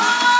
Buenas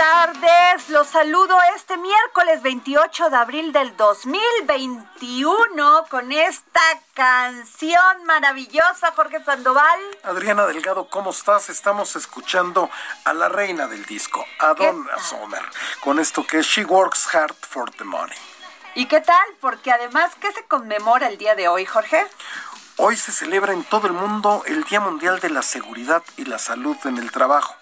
tardes, los saludo este miércoles 28 de abril del 2021 con esta canción maravillosa, Jorge Sandoval. Adriana Delgado, ¿cómo estás? Estamos escuchando a la reina del disco, a Donna Summer, con esto que es She Works Hard for the Money. ¿Y qué tal? Porque además, ¿qué se conmemora el día de hoy, Jorge? Hoy se celebra en todo el mundo el Día Mundial de la Seguridad y la Salud en el Trabajo,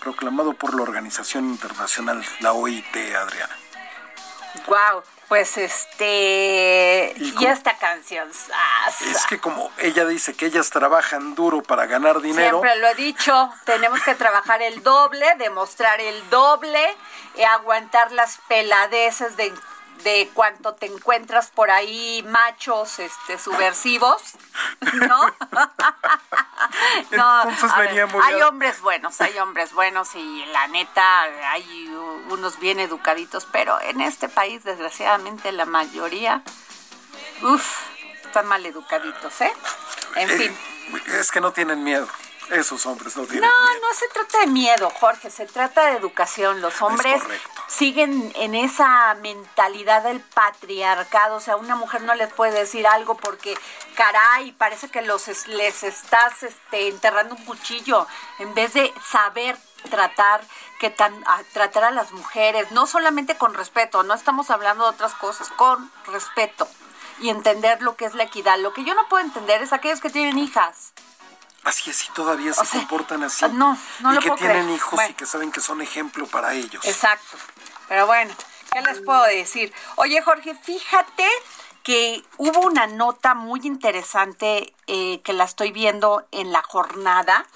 proclamado por la Organización Internacional, la OIT, Adriana. Wow, pues este ¿Y esta canción. Es que como ella dice que ellas trabajan duro para ganar dinero, Siempre lo he dicho, tenemos que trabajar el doble, demostrar el doble, y aguantar las peladeces de, de cuanto te encuentras por ahí machos este subversivos, ¿no? A ver, muy hay hombres buenos, hay hombres buenos y la neta hay unos bien educaditos, pero en este país desgraciadamente la mayoría, uff, están mal educaditos, ¿eh? En eh, fin. es que no tienen miedo. Esos hombres no tienen No, miedo. no se trata de miedo, Jorge, se trata de educación. Los hombres siguen en esa mentalidad del patriarcado, o sea, una mujer no les puede decir algo porque, caray, parece que los es- les estás este, enterrando un cuchillo, en vez de saber tratar que tan a- tratar a las mujeres, no solamente con respeto, no estamos hablando de otras cosas, con respeto y entender lo que es la equidad. Lo que yo no puedo entender es aquellos que tienen hijas. Así es, y todavía se sea, comportan así. no, no y lo que puedo tienen creer. hijos y que saben que son ejemplo para ellos. Exacto. Pero bueno, ¿qué les puedo decir? Oye, Jorge, fíjate que hubo una nota muy interesante eh, que la estoy viendo en la jornada,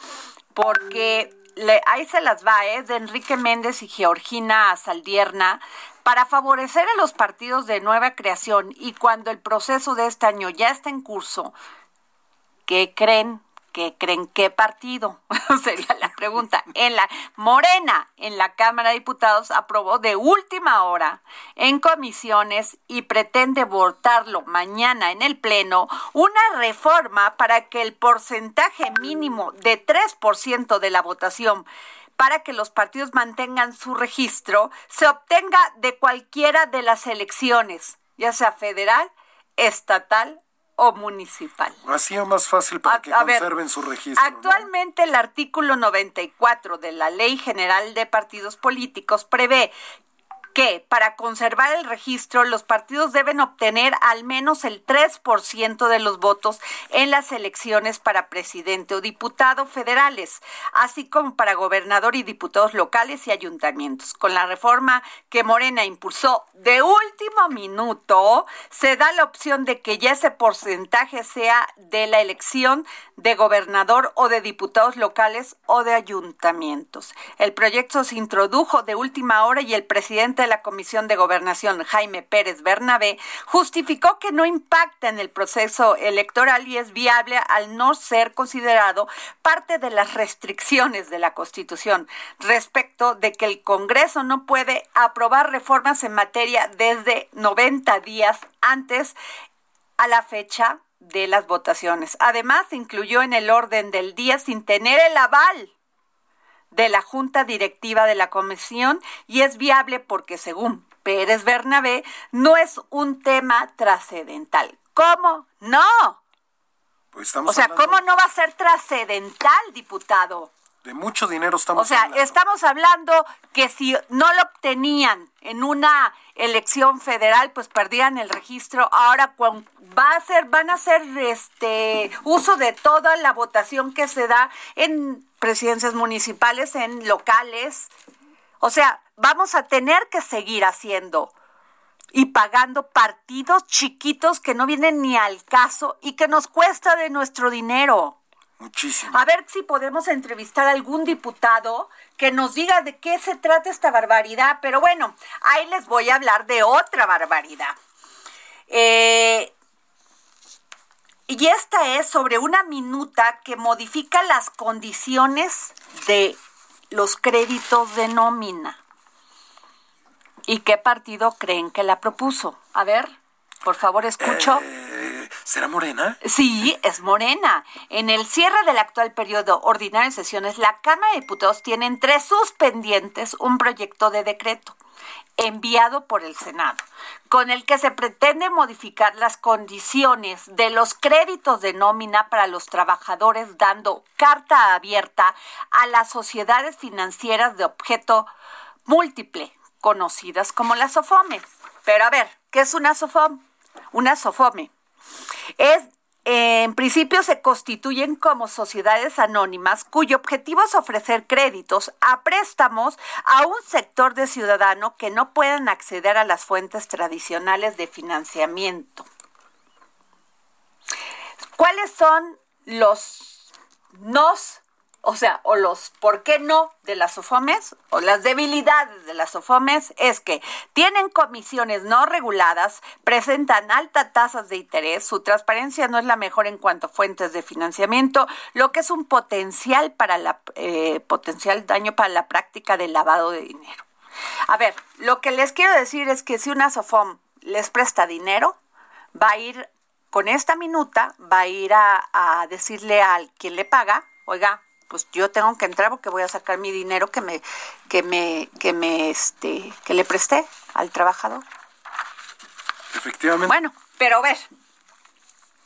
porque le- ahí se las va, ¿eh? De Enrique Méndez y Georgina Saldierna. Para favorecer a los partidos de nueva creación y cuando el proceso de este año ya está en curso, ¿qué creen? ¿Qué creen qué partido? Sería la pregunta. En la Morena, en la Cámara de Diputados, aprobó de última hora en comisiones y pretende votarlo mañana en el Pleno una reforma para que el porcentaje mínimo de 3% de la votación para que los partidos mantengan su registro se obtenga de cualquiera de las elecciones, ya sea federal, estatal o municipal. Así es más fácil para A- que a ver, conserven su registro. ¿no? Actualmente el artículo 94 de la Ley General de Partidos Políticos prevé que para conservar el registro los partidos deben obtener al menos el 3% de los votos en las elecciones para presidente o diputado federales, así como para gobernador y diputados locales y ayuntamientos. Con la reforma que Morena impulsó de último minuto, se da la opción de que ya ese porcentaje sea de la elección de gobernador o de diputados locales o de ayuntamientos. El proyecto se introdujo de última hora y el presidente de la Comisión de Gobernación, Jaime Pérez Bernabé, justificó que no impacta en el proceso electoral y es viable al no ser considerado parte de las restricciones de la Constitución respecto de que el Congreso no puede aprobar reformas en materia desde 90 días antes a la fecha de las votaciones. Además, incluyó en el orden del día sin tener el aval de la Junta Directiva de la Comisión y es viable porque, según Pérez Bernabé, no es un tema trascendental. ¿Cómo? No. Pues o sea, ¿cómo no va a ser trascendental, diputado? De mucho dinero estamos O sea, estamos hablando que si no lo obtenían en una elección federal, pues perdían el registro. Ahora va a ser, van a hacer este uso de toda la votación que se da en presidencias municipales, en locales. O sea, vamos a tener que seguir haciendo y pagando partidos chiquitos que no vienen ni al caso y que nos cuesta de nuestro dinero. Muchísimo. A ver si podemos entrevistar a algún diputado que nos diga de qué se trata esta barbaridad. Pero bueno, ahí les voy a hablar de otra barbaridad. Eh, y esta es sobre una minuta que modifica las condiciones de los créditos de nómina. ¿Y qué partido creen que la propuso? A ver, por favor, escucho. Eh, ¿Será Morena? Sí, es Morena. En el cierre del actual periodo ordinario de sesiones, la Cámara de Diputados tiene entre sus pendientes un proyecto de decreto enviado por el Senado, con el que se pretende modificar las condiciones de los créditos de nómina para los trabajadores, dando carta abierta a las sociedades financieras de objeto múltiple, conocidas como las SOFOME. Pero a ver, ¿qué es una SOFOM? Una SOFOME es en principio se constituyen como sociedades anónimas cuyo objetivo es ofrecer créditos a préstamos a un sector de ciudadano que no puedan acceder a las fuentes tradicionales de financiamiento. ¿Cuáles son los nos o sea, o los por qué no de las SOFOMES o las debilidades de las SOFOMES es que tienen comisiones no reguladas, presentan altas tasas de interés, su transparencia no es la mejor en cuanto a fuentes de financiamiento, lo que es un potencial para eh, potencial daño para la práctica del lavado de dinero. A ver, lo que les quiero decir es que si una SOFOM les presta dinero, va a ir con esta minuta, va a ir a, a decirle al quien le paga, oiga, pues yo tengo que entrar porque voy a sacar mi dinero que me que me que me este que le presté al trabajador. Efectivamente. Bueno, pero a ver,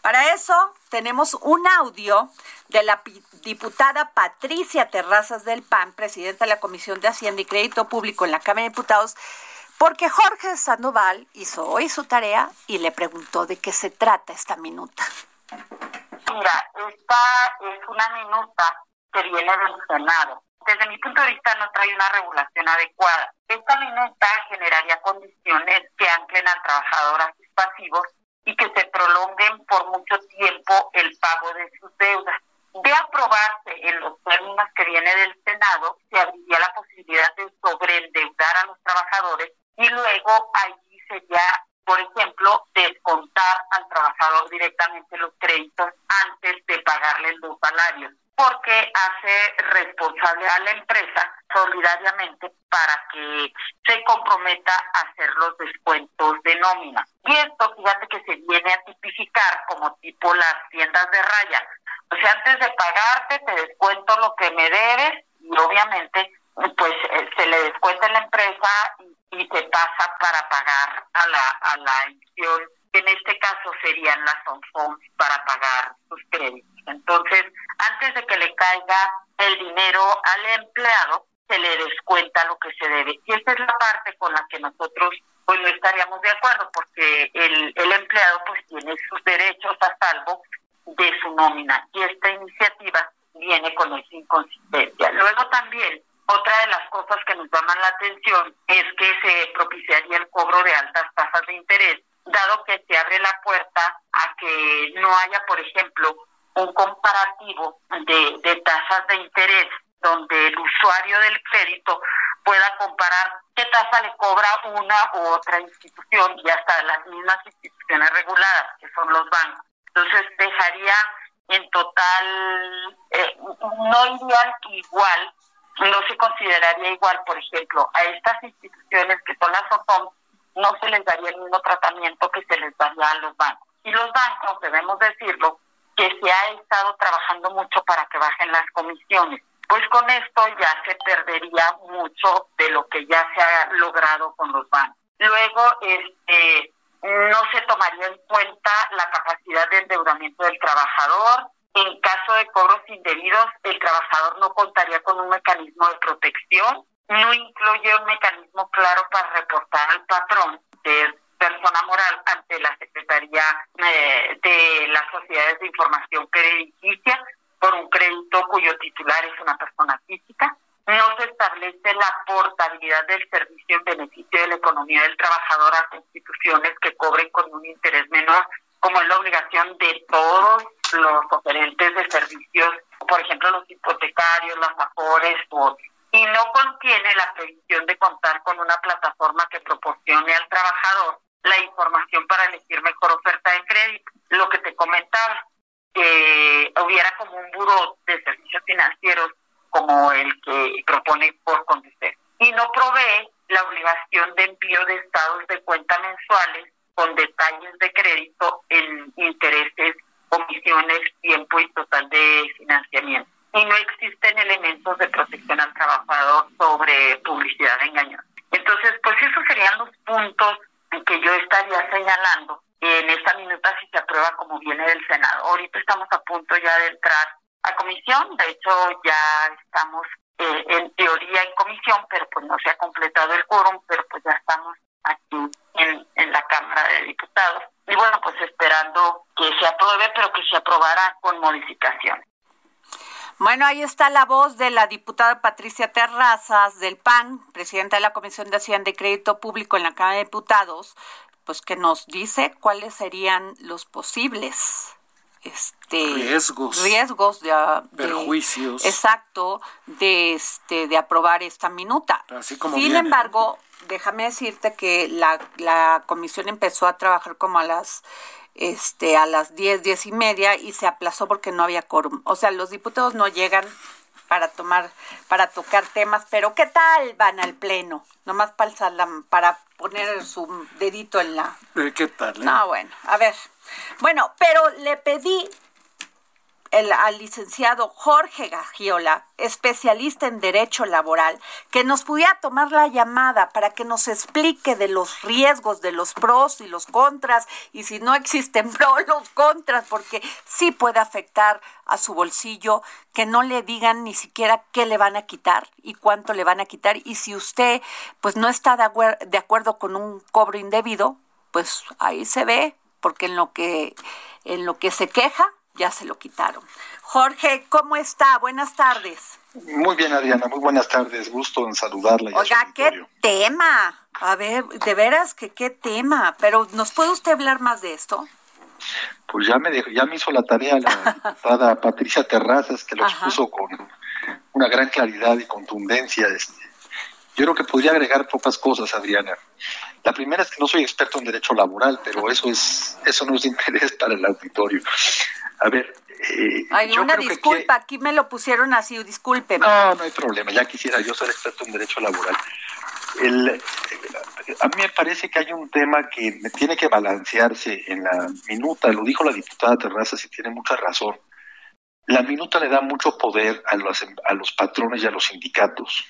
para eso tenemos un audio de la diputada Patricia Terrazas del PAN, presidenta de la Comisión de Hacienda y Crédito Público en la Cámara de Diputados, porque Jorge Sandoval hizo hoy su tarea y le preguntó de qué se trata esta minuta. Mira, esta es una minuta que viene del Senado. Desde mi punto de vista no trae una regulación adecuada. Esta minuta generaría condiciones que anclen al trabajador a sus pasivos y que se prolonguen por mucho tiempo el pago de sus deudas. De aprobarse en los términos que viene del Senado, se abriría la posibilidad de sobreendeudar a los trabajadores y luego allí sería, por ejemplo, descontar al trabajador directamente los créditos antes de pagarle los salarios porque hace responsable a la empresa solidariamente para que se comprometa a hacer los descuentos de nómina. Y esto, fíjate que se viene a tipificar como tipo las tiendas de raya. O sea, antes de pagarte te descuento lo que me debes y obviamente pues eh, se le descuenta en la empresa y, se pasa para pagar a la, a la emisión, que en este caso serían las on para pagar sus créditos. Entonces, antes de que le caiga el dinero al empleado, se le descuenta lo que se debe. Y esta es la parte con la que nosotros pues no estaríamos de acuerdo, porque el, el empleado pues tiene sus derechos a salvo de su nómina. Y esta iniciativa viene con esa inconsistencia. Luego también, otra de las cosas que nos llaman la atención es que se propiciaría el cobro de altas tasas de interés, dado que se abre la puerta a que no haya, por ejemplo, un comparativo de, tasas de interés donde el usuario del crédito pueda comparar qué tasa le cobra una u otra institución y hasta las mismas instituciones reguladas, que son los bancos. Entonces dejaría en total, eh, no irían igual, no se consideraría igual, por ejemplo, a estas instituciones que son las OTOM, no se les daría el mismo tratamiento que se les daría a los bancos. Y los bancos, debemos decirlo, que se ha estado trabajando mucho para que bajen las comisiones. Pues con esto ya se perdería mucho de lo que ya se ha logrado con los bancos. Luego, este, no se tomaría en cuenta la capacidad de endeudamiento del trabajador. En caso de cobros indebidos, el trabajador no contaría con un mecanismo de protección. No incluye un mecanismo claro para reportar al patrón, es persona moral, ante la Secretaría eh, de las Sociedades de Información Crediticia por un crédito cuyo titular es una persona física. No se establece la portabilidad del servicio en beneficio de la economía del trabajador a instituciones que cobren con un interés menor, como es la obligación de todos los oferentes de servicios, por ejemplo, los hipotecarios, las afores Y no contiene la previsión de contar con una plataforma que proporcione al trabajador la información para elegir mejor oferta de crédito. Lo que te comentaba, que hubiera de servicios financieros como el que propone por Conducir. Y no provee la obligación de envío de estados de cuenta mensuales con detalles de crédito en intereses, comisiones, tiempo y total de financiamiento. Y no existen elementos de protección al trabajador sobre publicidad engañosa. Entonces, pues esos serían los puntos que yo estaría señalando en esta minuta si se aprueba como viene del Senado. Ahorita estamos a punto ya de entrar a comisión. De hecho, ya estamos eh, en teoría en comisión, pero pues no se ha completado el quórum, pero pues ya estamos aquí en, en la Cámara de Diputados. Y bueno, pues esperando que se apruebe, pero que se aprobara con modificaciones. Bueno, ahí está la voz de la diputada Patricia Terrazas del PAN, presidenta de la Comisión de Hacienda y Crédito Público en la Cámara de Diputados, pues que nos dice cuáles serían los posibles este riesgos. riesgos de, perjuicios. Exacto de este de aprobar esta minuta. Así como sin embargo déjame decirte que la, la comisión empezó a trabajar como a las este a las diez, diez y media y se aplazó porque no había quórum. O sea los diputados no llegan para tomar, para tocar temas, pero ¿qué tal van al pleno? Nomás para, para poner su dedito en la... Eh, ¿Qué tal? Eh? No, bueno, a ver, bueno, pero le pedí el, al licenciado Jorge Gagiola, especialista en Derecho Laboral, que nos pudiera tomar la llamada para que nos explique de los riesgos, de los pros y los contras, y si no existen pros, los contras, porque sí puede afectar a su bolsillo, que no le digan ni siquiera qué le van a quitar y cuánto le van a quitar, y si usted pues no está de, de acuerdo con un cobro indebido, pues ahí se ve porque en lo que en lo que se queja ya se lo quitaron. Jorge, ¿cómo está? Buenas tardes. Muy bien, Adriana, muy buenas tardes. Gusto en saludarla. Oiga, qué tema. A ver, de veras que qué tema. Pero ¿nos puede usted hablar más de esto? Pues ya me dejó, ya me hizo la tarea la diputada Patricia Terrazas, que lo expuso con una gran claridad y contundencia. Este. Yo creo que podría agregar pocas cosas, Adriana. La primera es que no soy experto en derecho laboral, pero eso es eso no es de interés para el auditorio. A ver. Eh, hay una disculpa, aquí me lo pusieron así, disculpe. No, no hay problema, ya quisiera yo ser experto en derecho laboral. El, a mí me parece que hay un tema que tiene que balancearse en la minuta, lo dijo la diputada Terrazas y tiene mucha razón. La minuta le da mucho poder a los, a los patrones y a los sindicatos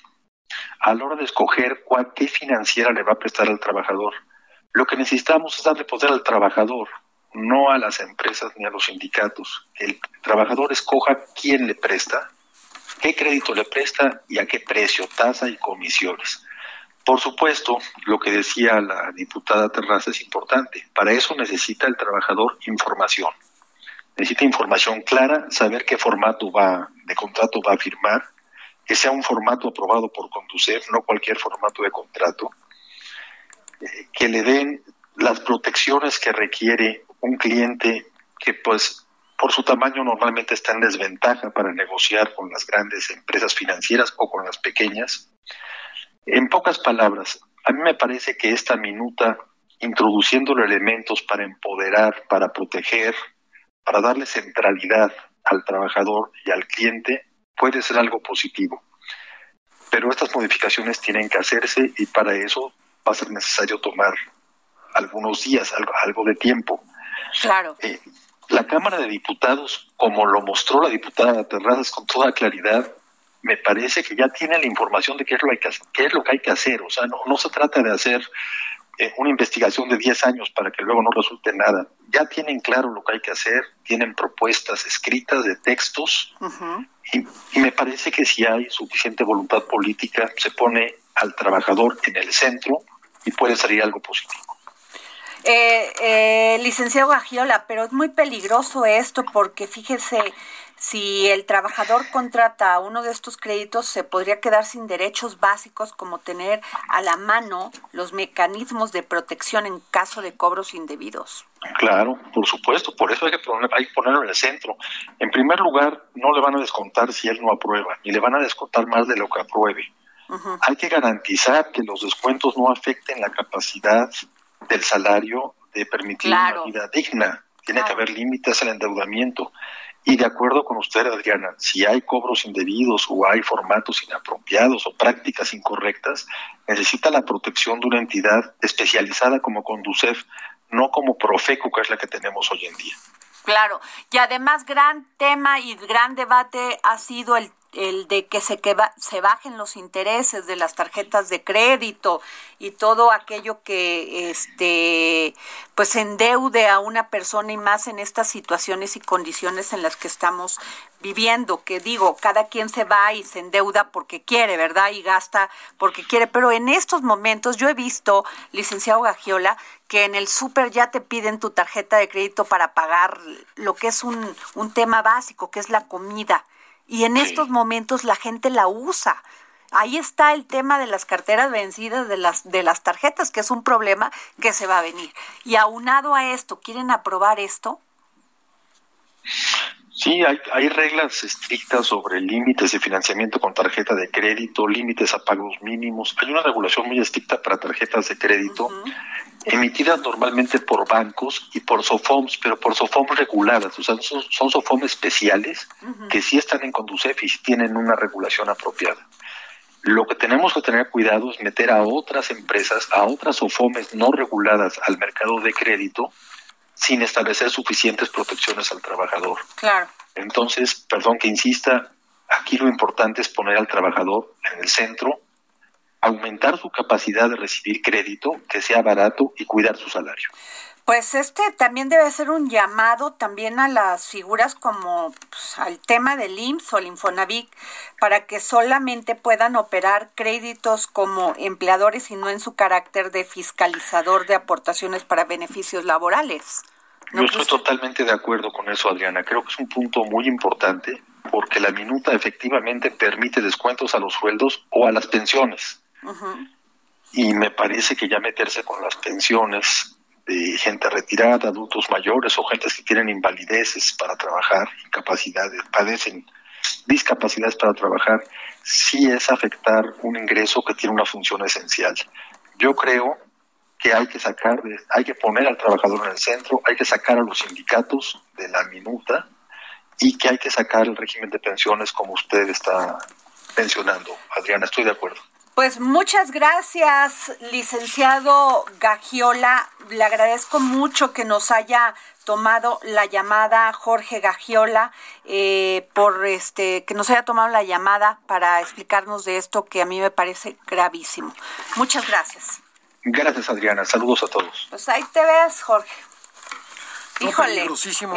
a la hora de escoger cuál, qué financiera le va a prestar al trabajador. Lo que necesitamos es darle poder al trabajador, no a las empresas ni a los sindicatos. El trabajador escoja quién le presta, qué crédito le presta y a qué precio, tasa y comisiones. Por supuesto, lo que decía la diputada Terraza es importante. Para eso necesita el trabajador información. Necesita información clara, saber qué formato va de contrato va a firmar, que sea un formato aprobado por Conducef, no cualquier formato de contrato, eh, que le den las protecciones que requiere un cliente que pues por su tamaño normalmente está en desventaja para negociar con las grandes empresas financieras o con las pequeñas, En pocas palabras, a mí me parece que esta minuta, introduciendo elementos para empoderar, para proteger, para darle centralidad al trabajador y al cliente, puede ser algo positivo. Pero estas modificaciones tienen que hacerse y para eso va a ser necesario tomar algunos días, algo, de tiempo. Claro. Eh, la Cámara de Diputados, como lo mostró la diputada Terrazas con toda claridad, me parece que ya tiene la información de qué es lo, que, qué es lo que hay que hacer. O sea, no, no se trata de hacer eh, una investigación de 10 años para que luego no resulte nada. Ya tienen claro lo que hay que hacer, tienen propuestas escritas de textos y, y, me parece que si hay suficiente voluntad política, se pone al trabajador en el centro y puede salir algo positivo. Eh, eh, licenciado Gagiola, pero es muy peligroso esto porque fíjese, si el trabajador contrata uno de estos créditos, se podría quedar sin derechos básicos como tener a la mano los mecanismos de protección en caso de cobros indebidos. Claro, por supuesto, por eso hay que, hay que ponerlo en el centro. En primer lugar, no le van a descontar si él no aprueba, ni le van a descontar más de lo que apruebe. Hay que garantizar que los descuentos no afecten la capacidad del salario de permitir una vida digna. Tiene que haber límites al endeudamiento. Y de acuerdo con usted, Adriana, si hay cobros indebidos o hay formatos inapropiados o prácticas incorrectas, necesita la protección de una entidad especializada como Conducef, no como Profeco, que es la que tenemos hoy en día. Claro, y además gran tema y gran debate ha sido el el de que se, que se bajen los intereses de las tarjetas de crédito y todo aquello que este pues endeude a una persona y más en estas situaciones y condiciones en las que estamos viviendo, que digo, cada quien se va y se endeuda porque quiere, ¿verdad? Y gasta porque quiere, pero en estos momentos yo he visto, licenciado Gagiola, que en el súper ya te piden tu tarjeta de crédito para pagar lo que es un, un tema básico, que es la comida y en estos momentos la gente la usa. Ahí está el tema de las carteras vencidas de las de las tarjetas, que es un problema que se va a venir. Y aunado a esto, ¿quieren aprobar esto? Sí, hay, hay reglas estrictas sobre límites de financiamiento con tarjeta de crédito, límites a pagos mínimos. Hay una regulación muy estricta para tarjetas de crédito emitidas normalmente por bancos y por SOFOMs, pero por SOFOMs reguladas, o sea, son, son SOFOMs especiales que sí están en Conducef y tienen una regulación apropiada. Lo que tenemos que tener cuidado es meter a otras empresas, a otras SOFOMs no reguladas al mercado de crédito sin establecer suficientes protecciones al trabajador. Claro. Entonces, perdón que insista, aquí lo importante es poner al trabajador en el centro aumentar su capacidad de recibir crédito, que sea barato y cuidar su salario. Pues este también debe ser un llamado también a las figuras como pues, al tema del IMSS o el Infonavit para que solamente puedan operar créditos como empleadores y no en su carácter de fiscalizador de aportaciones para beneficios laborales. Yo estoy totalmente de acuerdo con eso, Adriana. Creo que es un punto muy importante porque la minuta efectivamente permite descuentos a los sueldos o a las pensiones. Y me parece que ya meterse con las pensiones de gente retirada, adultos mayores o gente que tienen invalideces para trabajar, incapacidades, padecen discapacidades para trabajar, sí es afectar un ingreso que tiene una función esencial. Yo creo que hay que sacar, hay que poner al trabajador en el centro, hay que sacar a los sindicatos de la minuta y que hay que sacar el régimen de pensiones como usted está mencionando. Adriana, estoy de acuerdo. Pues muchas gracias, licenciado Gagiola. Le agradezco mucho que nos haya tomado la llamada Jorge Gagiola eh, por este que nos haya tomado la llamada para explicarnos de esto que a mí me parece gravísimo. Muchas gracias. Gracias, Adriana. Saludos a todos. Pues ahí te ves, Jorge. Híjole,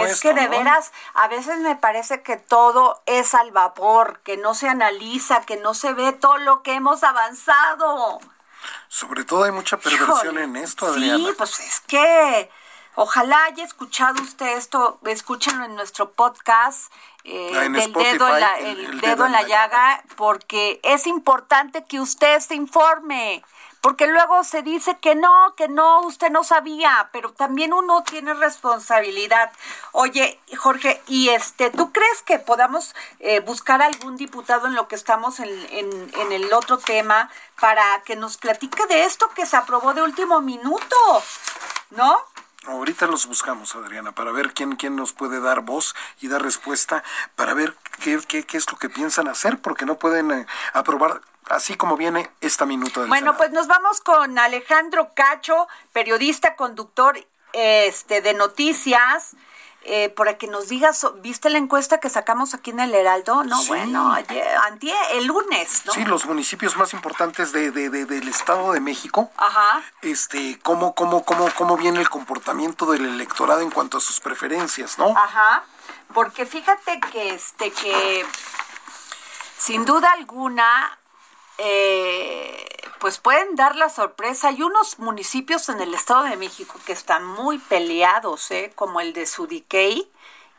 es que de veras, a veces me parece que todo es al vapor, que no se analiza, que no se ve todo lo que hemos avanzado. Sobre todo hay mucha perversión en esto, Adriana. Sí, pues es que ojalá haya escuchado usted esto, escúchenlo en nuestro podcast eh, ah, del dedo en la, el, dedo en la llaga, porque es importante que usted se informe porque luego se dice que no, que no, usted no sabía, pero también uno tiene responsabilidad. Oye, Jorge, y este, ¿tú crees que podamos eh, buscar algún diputado en lo que estamos en, en el otro tema para que nos platique de esto que se aprobó de último minuto? ¿No? Ahorita los buscamos, Adriana, para ver quién, quién nos puede dar voz y dar respuesta, para ver qué, qué, qué es lo que piensan hacer, porque no pueden eh, aprobar así como viene esta minuta del Bueno, pues nos vamos con Alejandro Cacho, periodista, conductor este, de noticias eh, para que nos digas, ¿viste la encuesta que sacamos aquí en el Heraldo? No, bueno, ayer, el lunes, ¿no? Sí, los municipios más importantes de, de, del Estado de México. Ajá. Este, cómo, cómo, cómo, cómo viene el comportamiento del electorado en cuanto a sus preferencias, ¿no? Ajá. Porque fíjate que, este, que sin duda alguna, eh, pues pueden dar la sorpresa. Hay unos municipios en el Estado de México que están muy peleados, ¿eh? como el de Sudiquey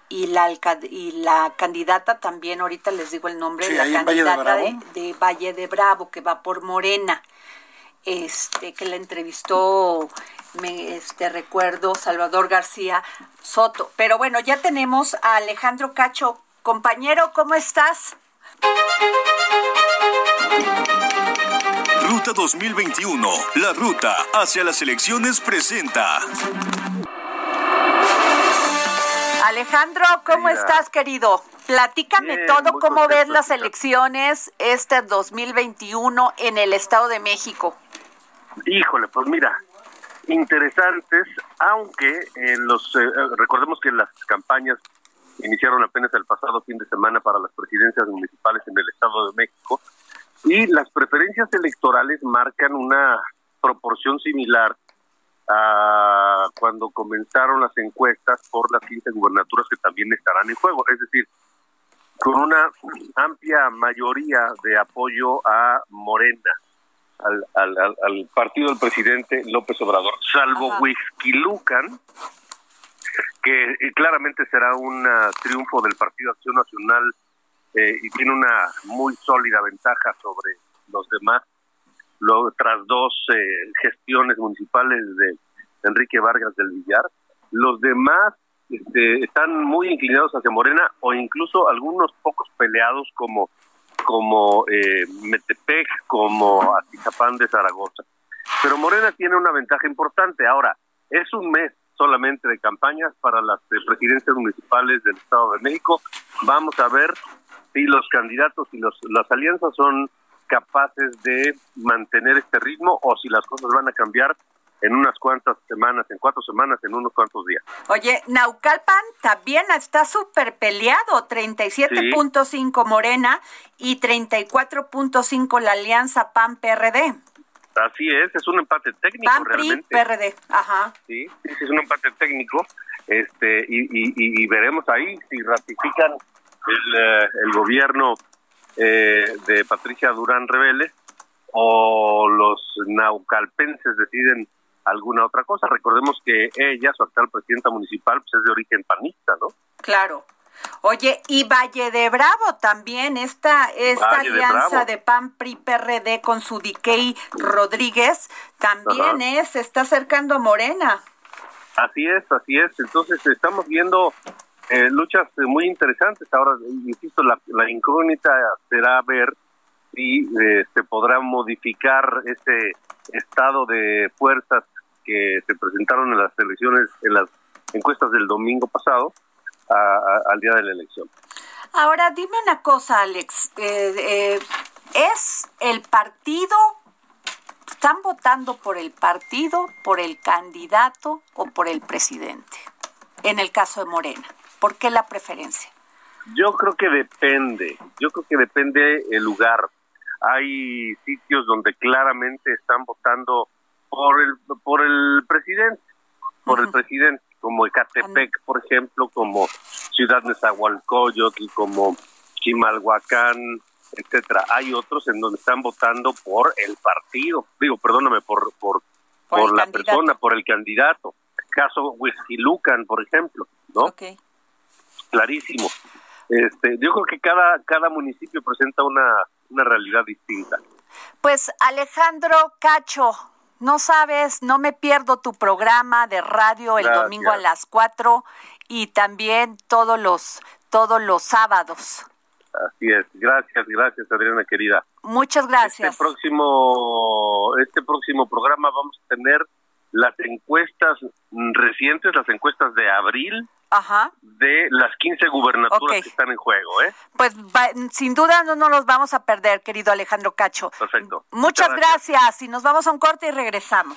y la, y la candidata también, ahorita les digo el nombre, la candidata de, Valle de Bravo, que va por Morena, este que la entrevistó, me este, recuerdo, Salvador García Soto. Pero bueno, ya tenemos a Alejandro Cacho. Compañero, ¿cómo estás? Ruta 2021, la ruta hacia las elecciones presenta. Alejandro, ¿cómo estás, querido? Platícame todo, cómo ves las elecciones este 2021 en el Estado de México. Híjole, pues mira, interesantes, aunque en los eh, recordemos que las campañas iniciaron apenas el pasado fin de semana para las presidencias municipales en el Estado de México y las preferencias electorales marcan una proporción similar a cuando comenzaron las encuestas por las 15 gubernaturas que también estarán en juego. Es decir, con una amplia mayoría de apoyo a Morena, al, al, partido del presidente López Obrador, salvo Lucan, que claramente será un triunfo del Partido Acción Nacional eh, y tiene una muy sólida ventaja sobre los demás. Lo, tras dos eh, gestiones municipales de Enrique Vargas del Villar, los demás este, están muy inclinados hacia Morena o incluso algunos pocos peleados como como eh, Metepec, como Atizapán de Zaragoza. Pero Morena tiene una ventaja importante. Ahora, es un mes solamente de campañas para las presidencias municipales del Estado de México. Vamos a ver si los candidatos y los, las alianzas son capaces de mantener este ritmo o si las cosas van a cambiar en unas cuantas semanas, en cuatro semanas, en unos cuantos días. Oye, Naucalpan también está súper peleado, 37.5 Morena y 34.5 la alianza PAN-PRD. Así es, es un empate técnico PAN, realmente. PRD, ajá. Sí, sí, es un empate técnico, este, y, y, y veremos ahí si ratifican el, eh, el gobierno eh, de Patricia Durán Revele o los naucalpenses deciden alguna otra cosa. Recordemos que ella, su actual presidenta municipal, pues es de origen panista, ¿no? Claro. Oye, y Valle de Bravo también, esta, esta alianza de, PAN PRI PRD con su Diquey Rodríguez también es, se está acercando a Morena. Así es, así es. Entonces estamos viendo eh, luchas muy interesantes. Ahora, insisto, la, incógnita será ver si eh, se podrá modificar ese estado de fuerzas que se presentaron en las elecciones, en las encuestas del domingo pasado, al día de la elección. Ahora, dime una cosa, Alex. Eh, ¿Es el partido ¿Están votando por el partido, por el candidato o por el presidente? En el caso de Morena. ¿Por qué la preferencia? Yo creo que depende, yo creo que depende el lugar. Hay sitios donde claramente están votando por el por el presidente, por el presidente, como Ecatepec, por ejemplo, como Ciudad Nezahualcóyotl, como Chimalhuacán, etcétera. Hay otros en donde están votando por el partido, digo, perdóname, por por por, la persona, por el candidato. Caso Huizquilucan, por ejemplo, ¿no? Okay clarísimo. Este, yo creo que cada, cada municipio presenta una, una realidad distinta. Pues Alejandro Cacho, no sabes, no me pierdo tu programa de radio el domingo a las 4 y también todos los todos los sábados. Así es, gracias, gracias Adriana querida. Muchas gracias. Este próximo, este próximo programa vamos a tener las encuestas recientes, las encuestas de abril de las 15 gubernaturas que están en juego. ¿eh? Pues sin duda no nos los vamos a perder, querido Alejandro Cacho. Perfecto. Muchas, gracias. y nos vamos a un corte y regresamos.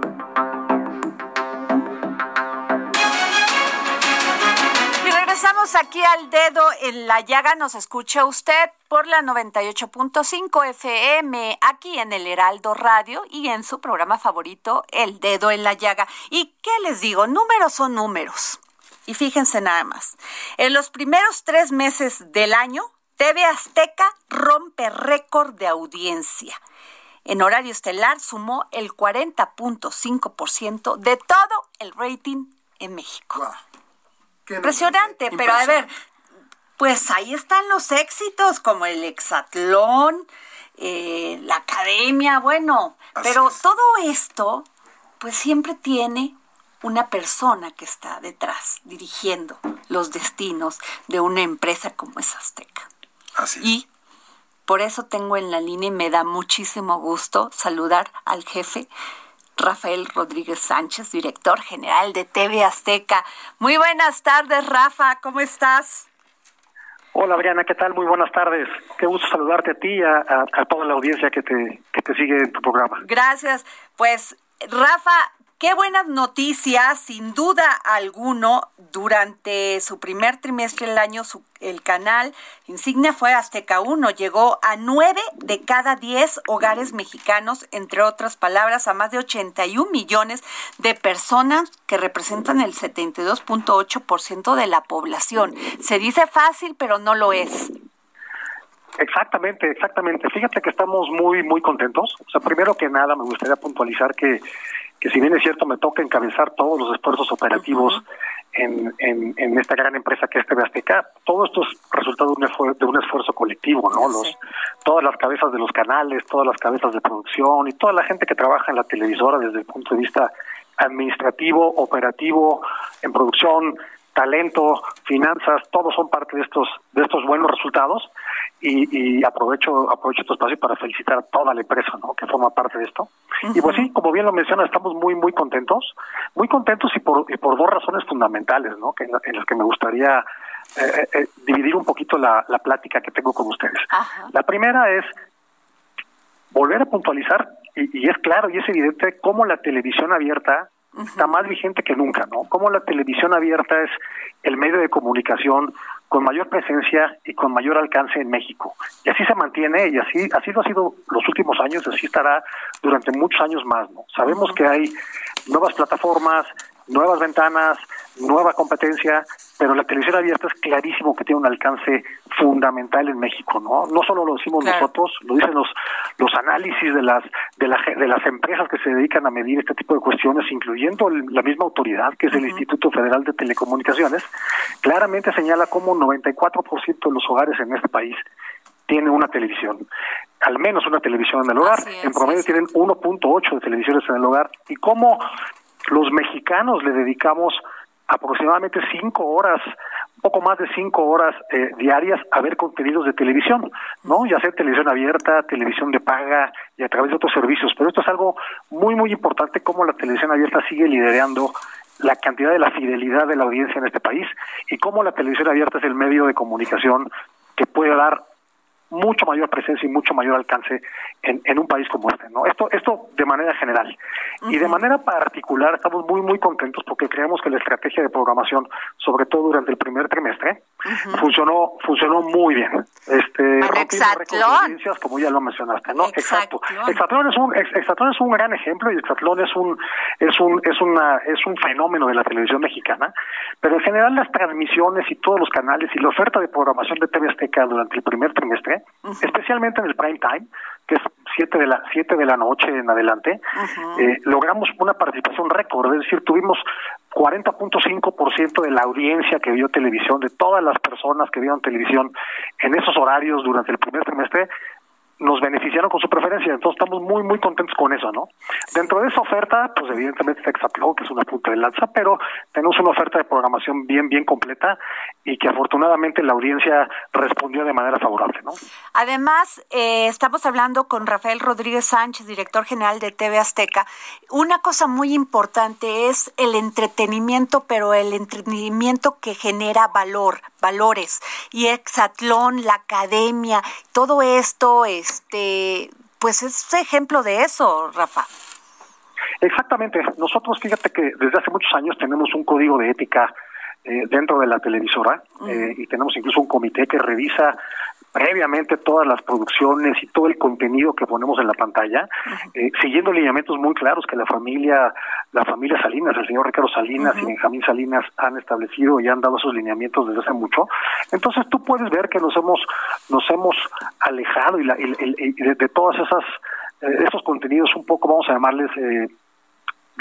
Regresamos aquí al dedo en la llaga. Nos escucha usted por la 98.5 FM, aquí en el Heraldo Radio y en su programa favorito, El Dedo en la Llaga. ¿Y qué les digo? Números son números. Y fíjense nada más. En los primeros tres meses del año, TV Azteca rompe récord de audiencia. En horario estelar sumó el 40.5% de todo el rating en México. Impresionante, pero a ver, pues ahí están los éxitos como el hexatlón, eh, la academia, bueno, pero todo esto, pues siempre tiene una persona que está detrás dirigiendo los destinos de una empresa como es Azteca. Así Y por eso tengo en la línea y me da muchísimo gusto saludar al jefe Rafael Rodríguez Sánchez, director general de TV Azteca. Muy buenas tardes, Rafa, ¿cómo estás? Hola, Adriana, ¿qué tal? Muy buenas tardes. Qué gusto saludarte a ti y a, a, toda la audiencia que te, que te sigue en tu programa. Gracias. Pues, Rafa, Qué buenas noticias, sin duda alguno, durante su primer trimestre del año, el canal insignia fue Azteca 1, llegó a 9 de cada 10 hogares mexicanos, entre otras palabras, a más de 81 millones de personas que representan el 72.8% de la población. Se dice fácil, pero no lo es. Exactamente, exactamente. Fíjate que estamos muy, muy contentos. O sea, primero que nada, me gustaría puntualizar que que si bien es cierto me toca encabezar todos los esfuerzos operativos en, en, esta gran empresa que es TV Azteca, todo esto es resultado de un, de un esfuerzo colectivo, ¿no? Los, todas las cabezas de los canales, todas las cabezas de producción y toda la gente que trabaja en la televisora desde el punto de vista administrativo, operativo, en producción, talento, finanzas, todos son parte de estos de estos buenos resultados y, aprovecho aprovecho este espacio para felicitar a toda la empresa ¿no? que forma parte de esto. Y pues sí, como bien lo menciona, estamos muy muy contentos, muy contentos y por y por dos razones fundamentales, ¿no? Que en, las que me gustaría eh, eh, eh, dividir un poquito la, la plática que tengo con ustedes. La primera es volver a puntualizar y, y es claro y es evidente cómo la televisión abierta está más vigente que nunca, ¿no? Cómo la televisión abierta es el medio de comunicación con mayor presencia y con mayor alcance en México. Y así se mantiene y así así lo ha sido los últimos años, así estará durante muchos años más, ¿no? Sabemos que hay nuevas plataformas, nuevas ventanas, nueva competencia, pero la televisión abierta es clarísimo que tiene un alcance fundamental en México, ¿no? No solo lo decimos nosotros, lo dicen los los análisis de las de, la, de las empresas que se dedican a medir este tipo de cuestiones, incluyendo la misma autoridad que es el Instituto Federal de Telecomunicaciones, claramente señala cómo 94% de los hogares en este país tiene una televisión, al menos una televisión en el hogar. en promedio tienen 1.8 de televisiones en el hogar. Y cómo los mexicanos le dedicamos aproximadamente 5 horas poco más de cinco horas eh, diarias a ver contenidos de televisión, ¿no? Ya sea televisión abierta, televisión de paga y a través de otros servicios. Pero esto es algo muy, muy importante, cómo la televisión abierta sigue liderando la cantidad de la fidelidad de la audiencia en este país y cómo la televisión abierta es el medio de comunicación que puede dar mucho mayor presencia y mucho mayor alcance en, en un país como este. ¿no? Esto, esto de manera general. Y de manera particular estamos muy, muy contentos porque creemos que la estrategia de programación, sobre todo durante el primer trimestre, funcionó funcionó muy bien. Este, Exatlón. como ya lo mencionaste, ¿no? Exacto. Exatlón es un Exatlón es un gran ejemplo y Exatlón es un es un es una es un fenómeno de la televisión mexicana, pero en general las transmisiones y todos los canales y la oferta de programación de TV Azteca durante el primer trimestre especialmente en el prime time, que es 7 de la siete de la noche en adelante, eh, logramos una participación récord, es decir, tuvimos 40.5% de la audiencia que vio televisión, de todas las personas que vieron televisión en esos horarios durante el primer trimestre, nos beneficiaron con su preferencia. Entonces estamos muy, muy contentos con eso, ¿no? Dentro de esa oferta, pues evidentemente está que es una punta de lanza, pero tenemos una oferta de programación bien, bien completa y que afortunadamente la audiencia respondió de manera favorable, ¿no? Además, eh, estamos hablando con Rafael Rodríguez Sánchez, director general de TV Azteca. Una cosa muy importante es el entretenimiento, pero el entretenimiento que genera valor, valores. Y Exatlón, la academia, todo esto, este, pues es ejemplo de eso, Rafa. Exactamente. Nosotros, fíjate que desde hace muchos años tenemos un código de ética eh, dentro de la televisora eh, y tenemos incluso un comité que revisa previamente todas las producciones y todo el contenido que ponemos en la pantalla, eh, siguiendo lineamientos muy claros que la familia, la familia Salinas, el señor Ricardo Salinas y Benjamín Salinas han establecido y han dado esos lineamientos desde hace mucho. Entonces tú puedes ver que nos hemos, nos hemos alejado y, la, de, de, todas esas esos contenidos un poco, vamos a llamarles eh,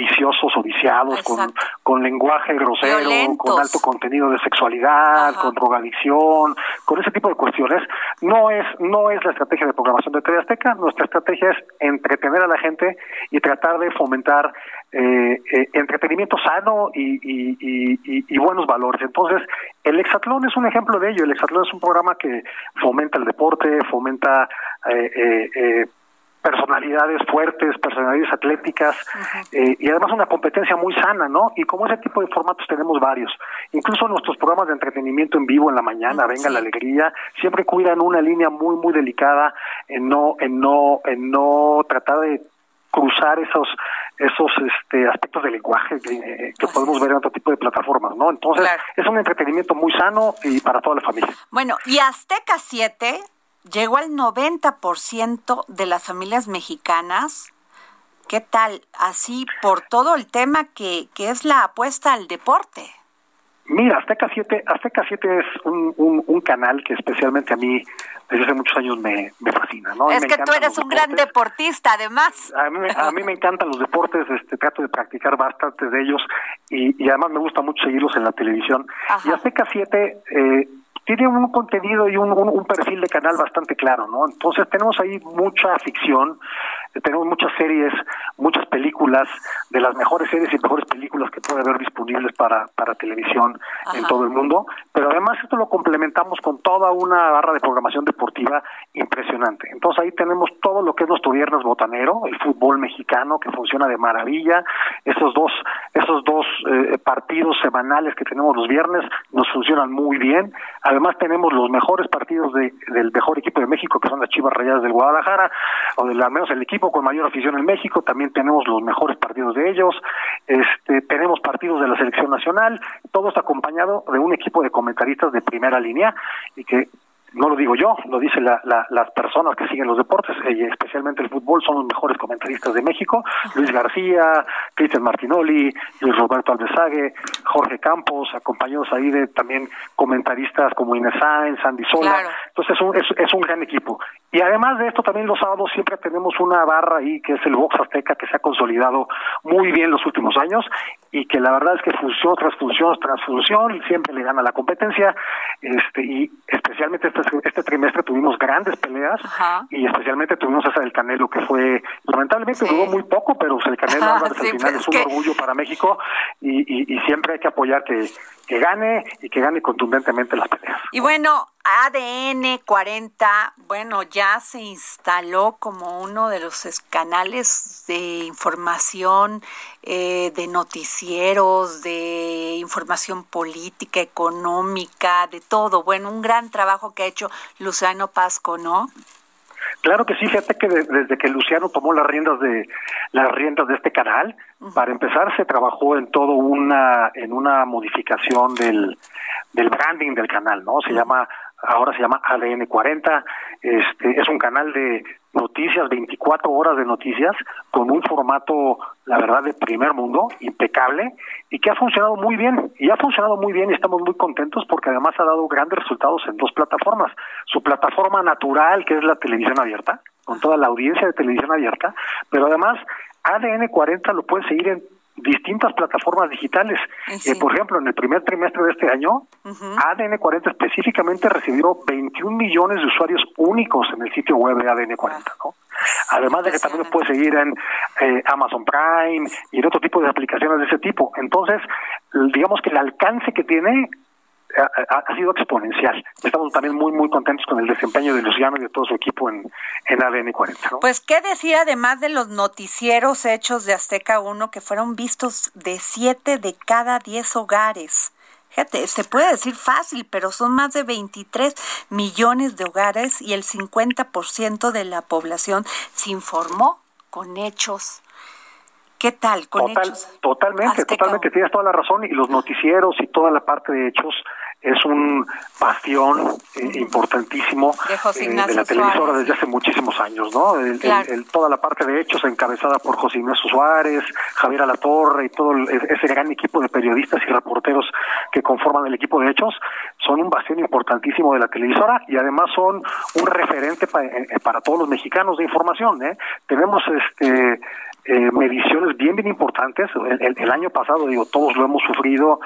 viciosos o viciados, con, con lenguaje grosero, con alto contenido de sexualidad, con drogadicción, con ese tipo de cuestiones. No es, no es la estrategia de programación de TV Azteca, nuestra estrategia es entretener a la gente y tratar de fomentar eh, eh, entretenimiento sano y, y, buenos valores. Entonces, el Exatlón es un ejemplo de ello. El Exatlón es un programa que fomenta el deporte, fomenta eh, eh personalidades fuertes, personalidades atléticas eh, y además una competencia muy sana, ¿no? Y como ese tipo de formatos tenemos varios. Incluso nuestros programas de entretenimiento en vivo en la mañana, Venga la Alegría, siempre cuidan una línea muy muy delicada en no en no en no tratar de cruzar esos esos este aspectos del lenguaje que, eh, podemos ver en otro tipo de plataformas, ¿no? Entonces, es un entretenimiento muy sano y para toda la familia. Bueno, y Azteca 7 llegó al 90% de las familias mexicanas. ¿Qué tal? Así por todo el tema que, que es la apuesta al deporte. Mira, Azteca 7, Azteca 7 es un, un, canal que especialmente a mí desde hace muchos años me, me fascina. ¿no? Es que tú eres un gran deportista, además. A mí, a mí me encantan los deportes, este, trato de practicar bastante de ellos y, y además me gusta mucho seguirlos en la televisión. Y Azteca 7 eh, tiene un contenido y un, un, perfil de canal bastante claro, ¿no? Entonces tenemos ahí mucha ficción, tenemos muchas series, muchas películas, de las mejores series y mejores películas que puede haber disponibles para, para televisión en todo el mundo, pero además esto lo complementamos con toda una barra de programación deportiva impresionante. Entonces ahí tenemos todo lo que es nuestro viernes botanero, el fútbol mexicano que funciona de maravilla, esos dos, esos dos eh, partidos semanales que tenemos los viernes nos funcionan muy bien, además tenemos los mejores partidos de, del mejor equipo de México que son las Chivas Rayadas del Guadalajara, o del, al menos el equipo con mayor afición en México, también tenemos los mejores partidos de ellos, este, tenemos partidos de la selección nacional, todo está acompañado de un equipo de comentaristas de primera línea y que no lo digo yo, lo dicen las personas que siguen los deportes, y especialmente el fútbol, son los mejores comentaristas de México, Luis García, Cristian Martinoli, Luis Roberto Alvesague, Jorge Campos, acompañados ahí de también comentaristas como Inés Sainz, Sandy Sola, entonces es un, es, un gran equipo. Y además de esto, también los sábados siempre tenemos una barra ahí que es el Box Azteca, que se ha consolidado muy bien los últimos años y que la verdad es que función tras función tras función siempre le gana la competencia este y especialmente este, este trimestre tuvimos grandes peleas y especialmente tuvimos esa del Canelo que fue lamentablemente duró muy poco pero el Canelo al final pues es un orgullo para México y, y, siempre hay que apoyar que, que gane y que gane contundentemente las peleas. Y bueno, ADN 40, bueno, ya se instaló como uno de los canales de información, eh, de noticieros, de información política, económica, de todo. Bueno, un gran trabajo que ha hecho Luciano Pasco, ¿no? Claro que sí, fíjate que desde que Luciano tomó las riendas de las riendas de este canal, para empezar se trabajó en todo una en una modificación del del branding del canal, ¿no? Se llama ahora se llama ADN 40, este es un canal de noticias, 24 horas de noticias, con un formato, la verdad, de primer mundo, impecable, y que ha funcionado muy bien, y ha funcionado muy bien y estamos muy contentos porque además ha dado grandes resultados en dos plataformas. Su plataforma natural, que es la televisión abierta, con toda la audiencia de televisión abierta, pero además ADN 40 lo pueden seguir en distintas plataformas digitales. Eh, por ejemplo, en el primer trimestre de este año, ADN 40 específicamente recibió 21 millones de usuarios únicos en el sitio web de ADN 40, ¿no? Además de que también lo puede seguir en eh, Amazon Prime y en otro tipo de aplicaciones de ese tipo. Entonces, digamos que el alcance que tiene ha, sido exponencial. Estamos también muy, muy contentos con el desempeño de Luciano y de todo su equipo en, en ADN 40. Pues, ¿qué decía además de los noticieros hechos de Azteca 1 que fueron vistos de 7 de cada 10 hogares? Fíjate, se puede decir fácil, pero son más de 23 millones de hogares y el 50% de la población se informó con hechos. ¿Qué tal con hechos? Totalmente, totalmente, tienes toda la razón y los noticieros y toda la parte de hechos es un bastión eh, importantísimo de, eh, la televisora desde hace muchísimos años, ¿no? toda la parte de hechos encabezada por José Ignacio Suárez, Javier Alatorre y todo ese gran equipo de periodistas y reporteros que conforman el equipo de hechos son un bastión importantísimo de la televisora y además son un referente eh, para todos los mexicanos de información. ¿eh? Tenemos este mediciones bien bien importantes. El, el, año pasado, digo, todos lo hemos sufrido.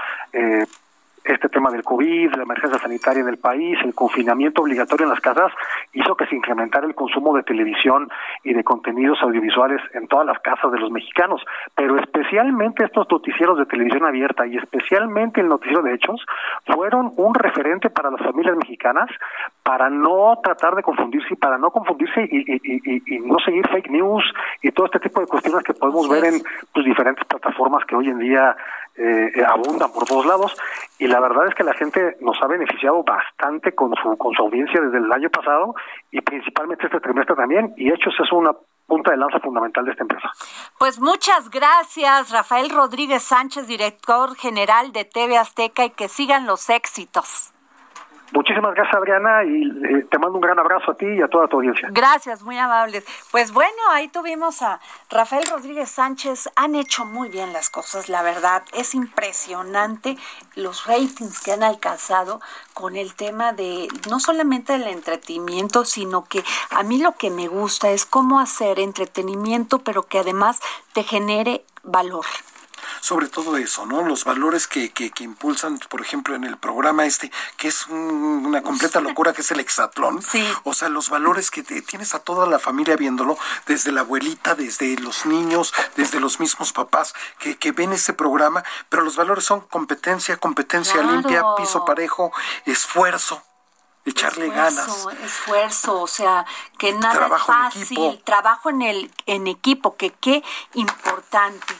Este tema del COVID, la emergencia sanitaria en el país, el confinamiento obligatorio en las casas, hizo que se incrementara el consumo de televisión y de contenidos audiovisuales en todas las casas de los mexicanos, pero especialmente estos noticieros de televisión abierta y especialmente el noticiero de hechos fueron un referente para las familias mexicanas para no tratar de confundirse y para no confundirse y, no seguir fake news y todo este tipo de cuestiones que podemos ver en pues, diferentes plataformas que hoy en día eh, abundan por todos lados y la verdad es que la gente nos ha beneficiado bastante con su con su audiencia desde el año pasado y principalmente este trimestre también y Hechos es una punta de lanza fundamental de esta empresa. Pues muchas gracias Rafael Rodríguez Sánchez, director general de TV Azteca y que sigan los éxitos. Muchísimas gracias, Adriana, y eh, te mando un gran abrazo a ti y a toda tu audiencia. Gracias, muy amables. Pues bueno, ahí tuvimos a Rafael Rodríguez Sánchez. Han hecho muy bien las cosas, la verdad. Es impresionante los ratings que han alcanzado con el tema de no solamente del entretenimiento, sino que a mí lo que me gusta es cómo hacer entretenimiento, pero que además te genere valor sobre todo eso, ¿no? Los valores que, que, que impulsan, por ejemplo, en el programa este, que es una completa locura, que es el hexatlón. Sí. O sea, los valores que tienes a toda la familia viéndolo, desde la abuelita, desde los niños, desde los mismos papás que, que ven ese programa, pero los valores son competencia, competencia limpia, piso parejo, esfuerzo echarle ganas. Esfuerzo, o sea, que nada es fácil, trabajo en el en equipo, que qué importante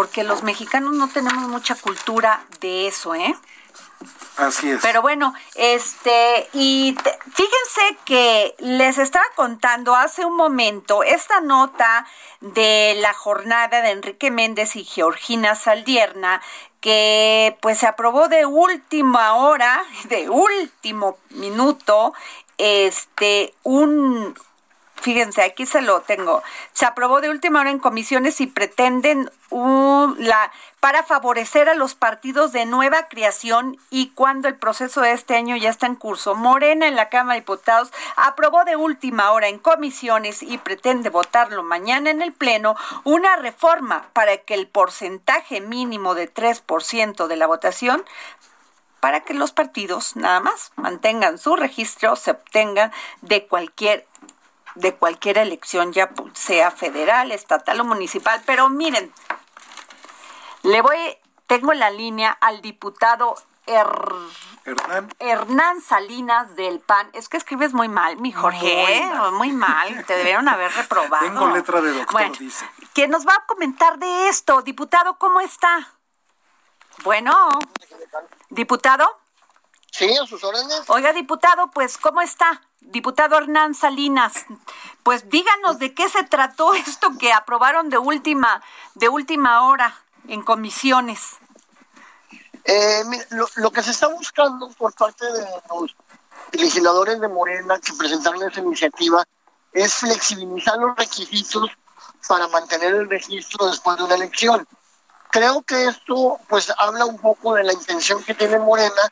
porque los mexicanos no tenemos mucha cultura de eso, ¿eh? Así es. Pero bueno, este, y fíjense que les estaba contando hace un momento esta nota de la jornada de Enrique Méndez y Georgina Saldierna, que pues se aprobó de última hora, de último minuto, este un Fíjense, aquí se lo tengo. Se aprobó de última hora en comisiones y pretenden la para favorecer a los partidos de nueva creación y cuando el proceso de este año ya está en curso. Morena en la Cámara de Diputados aprobó de última hora en comisiones y pretende votarlo mañana en el Pleno una reforma para que el porcentaje mínimo de 3% de la votación para que los partidos nada más mantengan su registro, se obtengan de cualquier de cualquier elección, ya sea federal, estatal o municipal. Pero miren, le voy, tengo en la línea al diputado Hernán. Hernán Salinas del PAN. Es que escribes muy mal, mi Jorge. Muy mal. Te debieron haber reprobado. Tengo letra de doctor, dice. Que nos va a comentar de esto. Diputado, ¿cómo está? Bueno. ¿Diputado? Sí, a sus órdenes. Oiga, diputado, pues, ¿cómo está? Diputado Hernán Salinas, pues díganos de qué se trató esto que aprobaron de última, de última hora en comisiones. Eh, lo, que se está buscando por parte de los legisladores de Morena que presentaron esa iniciativa es flexibilizar los requisitos para mantener el registro después de una elección. Creo que esto pues habla un poco de la intención que tiene Morena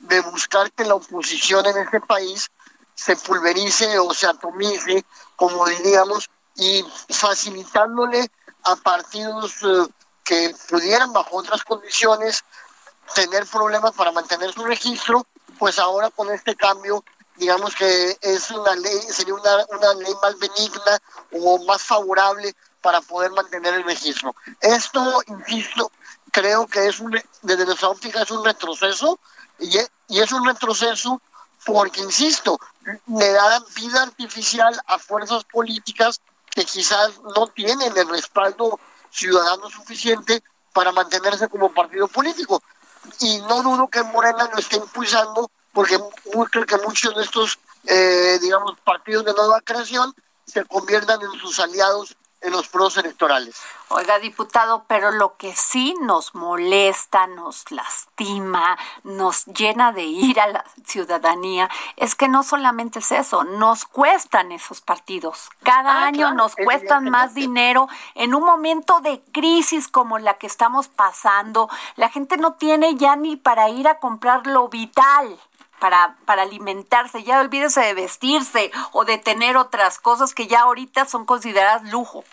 de buscar que la oposición en este país se pulverice o se atomice, como diríamos, y facilitándole a partidos eh, que pudieran bajo otras condiciones tener problemas para mantener su registro, pues ahora con este cambio, digamos que es una ley, sería una, una ley más benigna o más favorable para poder mantener el registro. Esto, insisto, creo que es un, desde nuestra óptica es un retroceso y y es un retroceso porque, insisto, le da vida artificial a fuerzas políticas que quizás no tienen el respaldo ciudadano suficiente para mantenerse como partido político. Y no dudo que Morena lo esté impulsando, porque creo que muchos de estos, eh, digamos, partidos de nueva creación se conviertan en sus aliados en los pros electorales. Oiga, diputado, pero lo que sí nos molesta, nos lastima, nos llena de ira a la ciudadanía, es que no solamente es eso, nos cuestan esos partidos. Cada ah, año nos cuestan más dinero en un momento de crisis como la que estamos pasando. La gente no tiene ya ni para ir a comprar lo vital para, para alimentarse, ya olvídese de vestirse o de tener otras cosas que ya ahorita son consideradas lujo.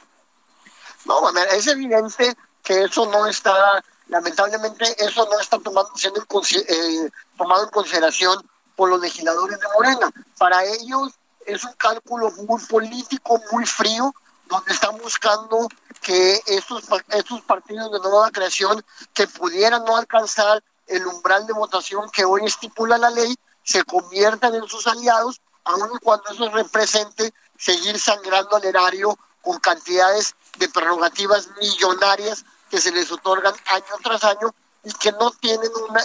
No, es evidente que eso no está, lamentablemente, eso no está tomando, siendo eh, tomado en consideración por los legisladores de Morena. Para ellos es un cálculo muy político, muy frío, donde están buscando que estos, estos partidos de nueva creación que pudieran no alcanzar el umbral de votación que hoy estipula la ley se conviertan en sus aliados, aun cuando eso represente seguir sangrando al erario con cantidades de prerrogativas millonarias que se les otorgan año tras año y que no tienen una,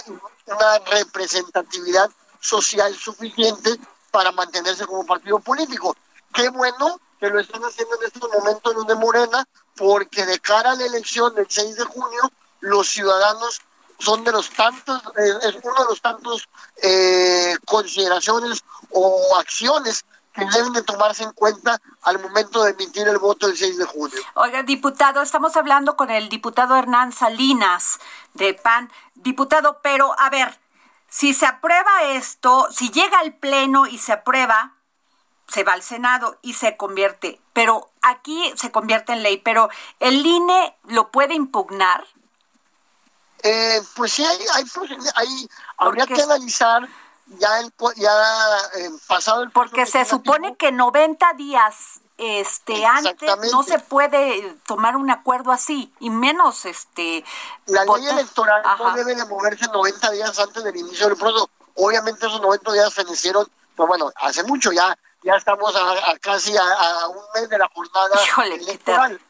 representatividad social suficiente para mantenerse como partido político. Qué bueno que lo están haciendo en estos momentos los de Morena, porque de cara a la elección del 6 de junio, los ciudadanos son de los tantos, eh, es uno de los tantos eh, consideraciones o acciones que deben de tomarse en cuenta al momento de emitir el voto el 6 de junio. Oiga, diputado, estamos hablando con el diputado Hernán Salinas de PAN. Diputado, pero a ver, si se aprueba esto, si llega al Pleno y se aprueba, se va al Senado y se convierte, pero aquí se convierte en ley, pero el INE lo puede impugnar. Eh, pues sí, hay, hay, habría que analizar ya el ya eh, pasado el porque se supone que 90 días este antes no se puede tomar un acuerdo así y menos este la ley electoral no debe de moverse 90 días antes del inicio del proceso. Obviamente esos 90 días se hicieron pues bueno hace mucho ya ya estamos a, casi a, un mes de la jornada electoral.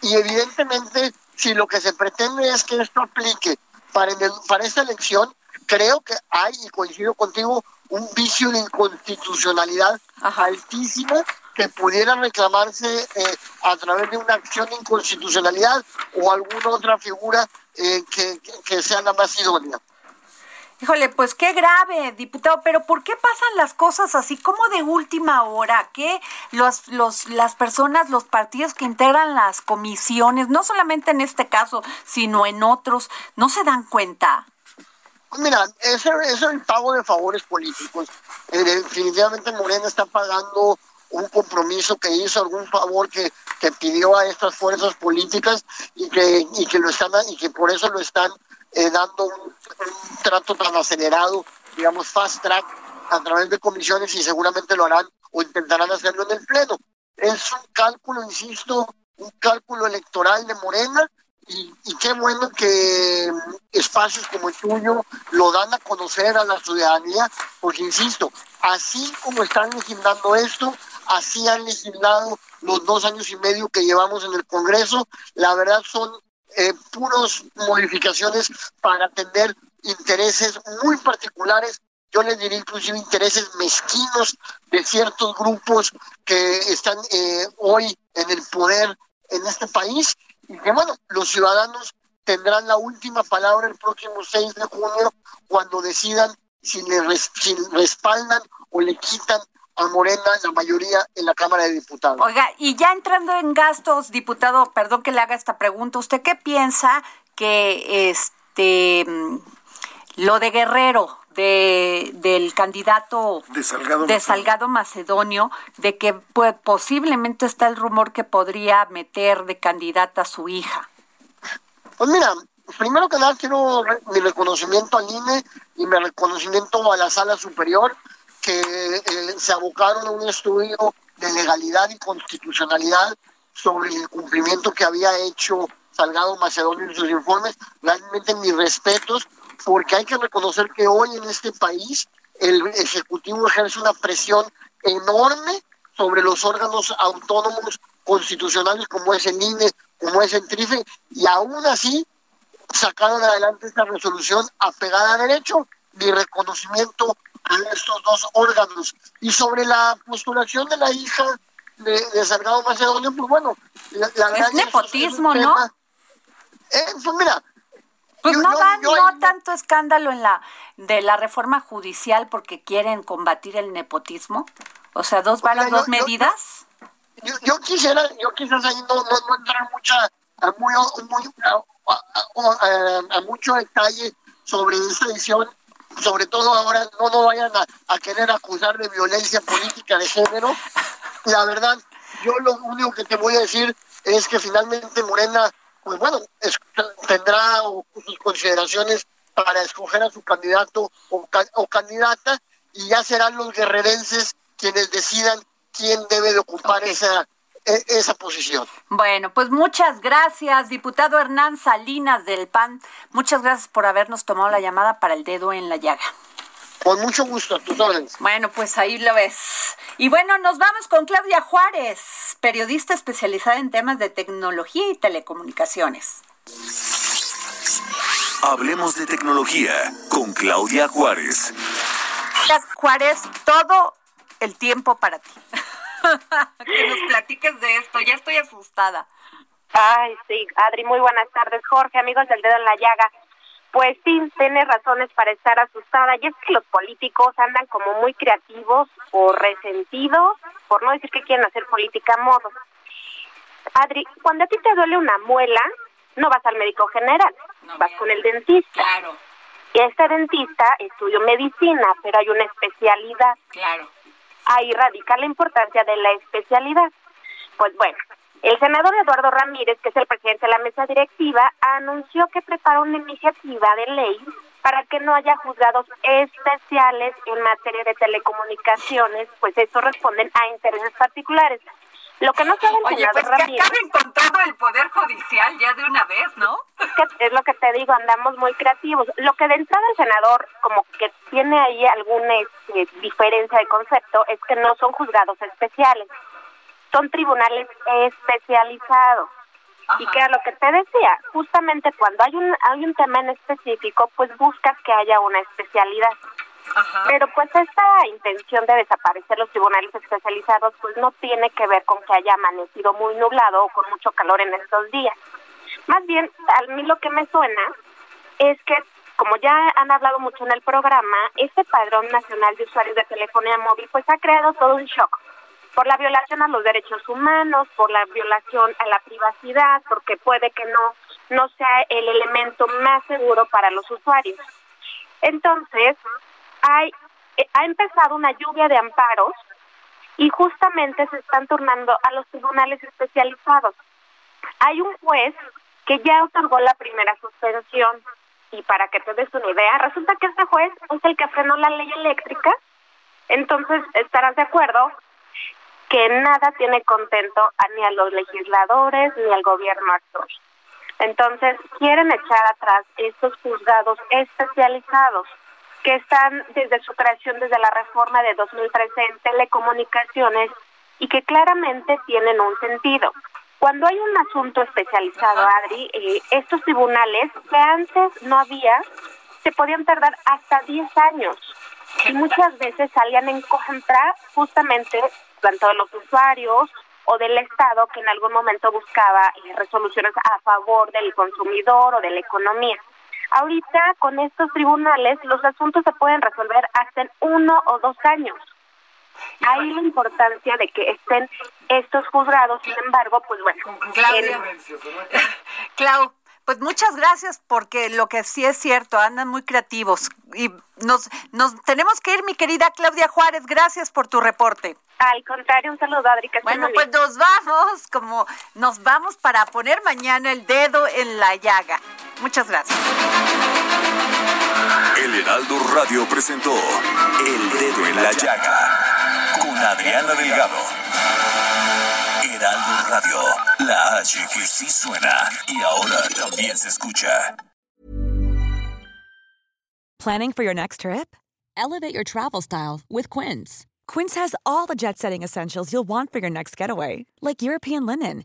Y evidentemente si lo que se pretende es que esto aplique para, para esta elección, creo que hay, y coincido contigo, un vicio de inconstitucionalidad altísimo que pudiera reclamarse eh, a través de una acción de inconstitucionalidad o alguna otra figura eh, que, sea la más idónea. Híjole, pues qué grave, diputado, pero ¿por qué pasan las cosas así como de última hora? ¿Qué los, los, las personas, los partidos que integran las comisiones, no solamente en este caso, sino en otros, no se dan cuenta? Mira, ese es el pago de favores políticos. Eh, definitivamente Morena está pagando un compromiso que hizo, algún favor que, que pidió a estas fuerzas políticas y que, y que lo están y que por eso lo están eh, dando un, trato tan acelerado, digamos fast track, a través de comisiones y seguramente lo harán o intentarán hacerlo en el Pleno. Es un cálculo, insisto, un cálculo electoral de Morena y, y, qué bueno que espacios como el tuyo lo dan a conocer a la ciudadanía, porque insisto, así como están legislando esto, así han legislado los dos años y medio que llevamos en el Congreso, la verdad son eh, puros modificaciones para atender intereses muy particulares, yo les diría inclusive intereses mezquinos de ciertos grupos que están eh, hoy en el poder en este país y que bueno, los ciudadanos tendrán la última palabra el próximo 6 de junio cuando decidan si le si respaldan o le quitan a Morena la mayoría en la Cámara de Diputados. Oiga, y ya entrando en gastos, diputado, perdón que le haga esta pregunta, ¿usted qué piensa que este lo de Guerrero, de, del candidato de Salgado, de Salgado Macedonio, de que pues, posiblemente está el rumor que podría meter de candidata a su hija? Pues mira, primero que nada quiero mi reconocimiento al INE y mi reconocimiento a la sala superior que eh, se abocaron a un estudio de legalidad y constitucionalidad sobre el cumplimiento que había hecho Salgado Macedonio en sus informes. Realmente mis respetos, porque hay que reconocer que hoy en este país el Ejecutivo ejerce una presión enorme sobre los órganos autónomos constitucionales como es el INE, como es el TRIFE, y aún así sacaron adelante esta resolución apegada a derecho. Mi reconocimiento estos dos órganos. Y sobre la postulación de la hija de, Salgado Macedonio, pues bueno, la, verdad es nepotismo, ¿no? Eh, pues mira, pues no dan no tanto escándalo en la de la reforma judicial porque quieren combatir el nepotismo. O sea, dos balas, dos medidas. Yo, quisiera, yo quizás ahí no, no, entrar mucha, a, muy, a, a, mucho detalle sobre esta edición sobre todo ahora no nos vayan a, querer acusar de violencia política de género. La verdad, yo lo único que te voy a decir es que finalmente Morena, pues bueno, tendrá sus consideraciones para escoger a su candidato o, o candidata y ya serán los guerrerenses quienes decidan quién debe de ocupar esa esa posición. Bueno, pues muchas gracias, diputado Hernán Salinas del PAN. Muchas gracias por habernos tomado la llamada para el dedo en la llaga. Con mucho gusto, tus órdenes. Bueno, pues ahí lo ves. Y bueno, nos vamos con Claudia Juárez, periodista especializada en temas de tecnología y telecomunicaciones. Hablemos de tecnología con Claudia Juárez. Juárez, todo el tiempo para ti. que nos platiques de esto, ya estoy asustada. Ay, sí, Adri, muy buenas tardes, Jorge, amigos del dedo en la llaga. Pues sí, tiene razones para estar asustada, y es que los políticos andan como muy creativos o resentidos, por no decir que quieren hacer política a modo. Adri, cuando a ti te duele una muela, no vas al médico general, vas con el dentista. Claro. Y este dentista estudió medicina, pero hay una especialidad. Claro ahí radica la importancia de la especialidad. Pues bueno, el senador Eduardo Ramírez, que es el presidente de la mesa directiva, anunció que prepara una iniciativa de ley para que no haya juzgados especiales en materia de telecomunicaciones, pues eso responden a intereses particulares. Lo que no sabe el Oye, pues que acaben con todo el poder judicial ya de una vez, ¿no? Es, lo que te digo, andamos muy creativos. Lo que de entrada el senador como que tiene ahí alguna este, diferencia de concepto es que no son juzgados especiales, son tribunales especializados. Y que era lo que te decía, justamente cuando hay un, hay un tema en específico, pues buscas que haya una especialidad. Pero pues esta intención de desaparecer los tribunales especializados pues no tiene que ver con que haya amanecido muy nublado o con mucho calor en estos días. Más bien, a mí lo que me suena es que como ya han hablado mucho en el programa, este padrón nacional de usuarios de telefonía móvil pues ha creado todo un shock por la violación a los derechos humanos, por la violación a la privacidad, porque puede que no no sea el elemento más seguro para los usuarios. Entonces, hay eh, ha empezado una lluvia de amparos y justamente se están turnando a los tribunales especializados. Hay un juez que ya otorgó la primera suspensión y para que te des una idea, resulta que este juez es el que frenó la ley eléctrica, entonces estarás de acuerdo que nada tiene contento a, ni a los legisladores ni al gobierno actual. Entonces quieren echar atrás estos juzgados especializados que están desde su creación, desde la reforma de 2013 en telecomunicaciones y que claramente tienen un sentido. Cuando hay un asunto especializado, Adri, eh, estos tribunales que antes no había, se podían tardar hasta 10 años y muchas veces salían en contra justamente tanto de los usuarios o del Estado que en algún momento buscaba eh, resoluciones a favor del consumidor o de la economía. Ahorita con estos tribunales los asuntos se pueden resolver hasta en uno o dos años. Hay la importancia de que estén estos juzgados, sin embargo, pues bueno. Claudia. Clau, pues muchas gracias porque lo que sí es cierto, andan muy creativos y nos, nos tenemos que ir, mi querida Claudia Juárez. Gracias por tu reporte. Al contrario, un saludo, Adri. bueno, pues nos vamos, como nos vamos para poner mañana el dedo en la llaga. Muchas gracias. El Heraldo Radio presentó El Dedo en la Llaga con Adriana Delgado. Heraldo Radio, la H que sí suena y ahora también se escucha. Planning for your next trip? Elevate your travel style with Quince. Quince has all the jet setting essentials you'll want for your next getaway, like European linen,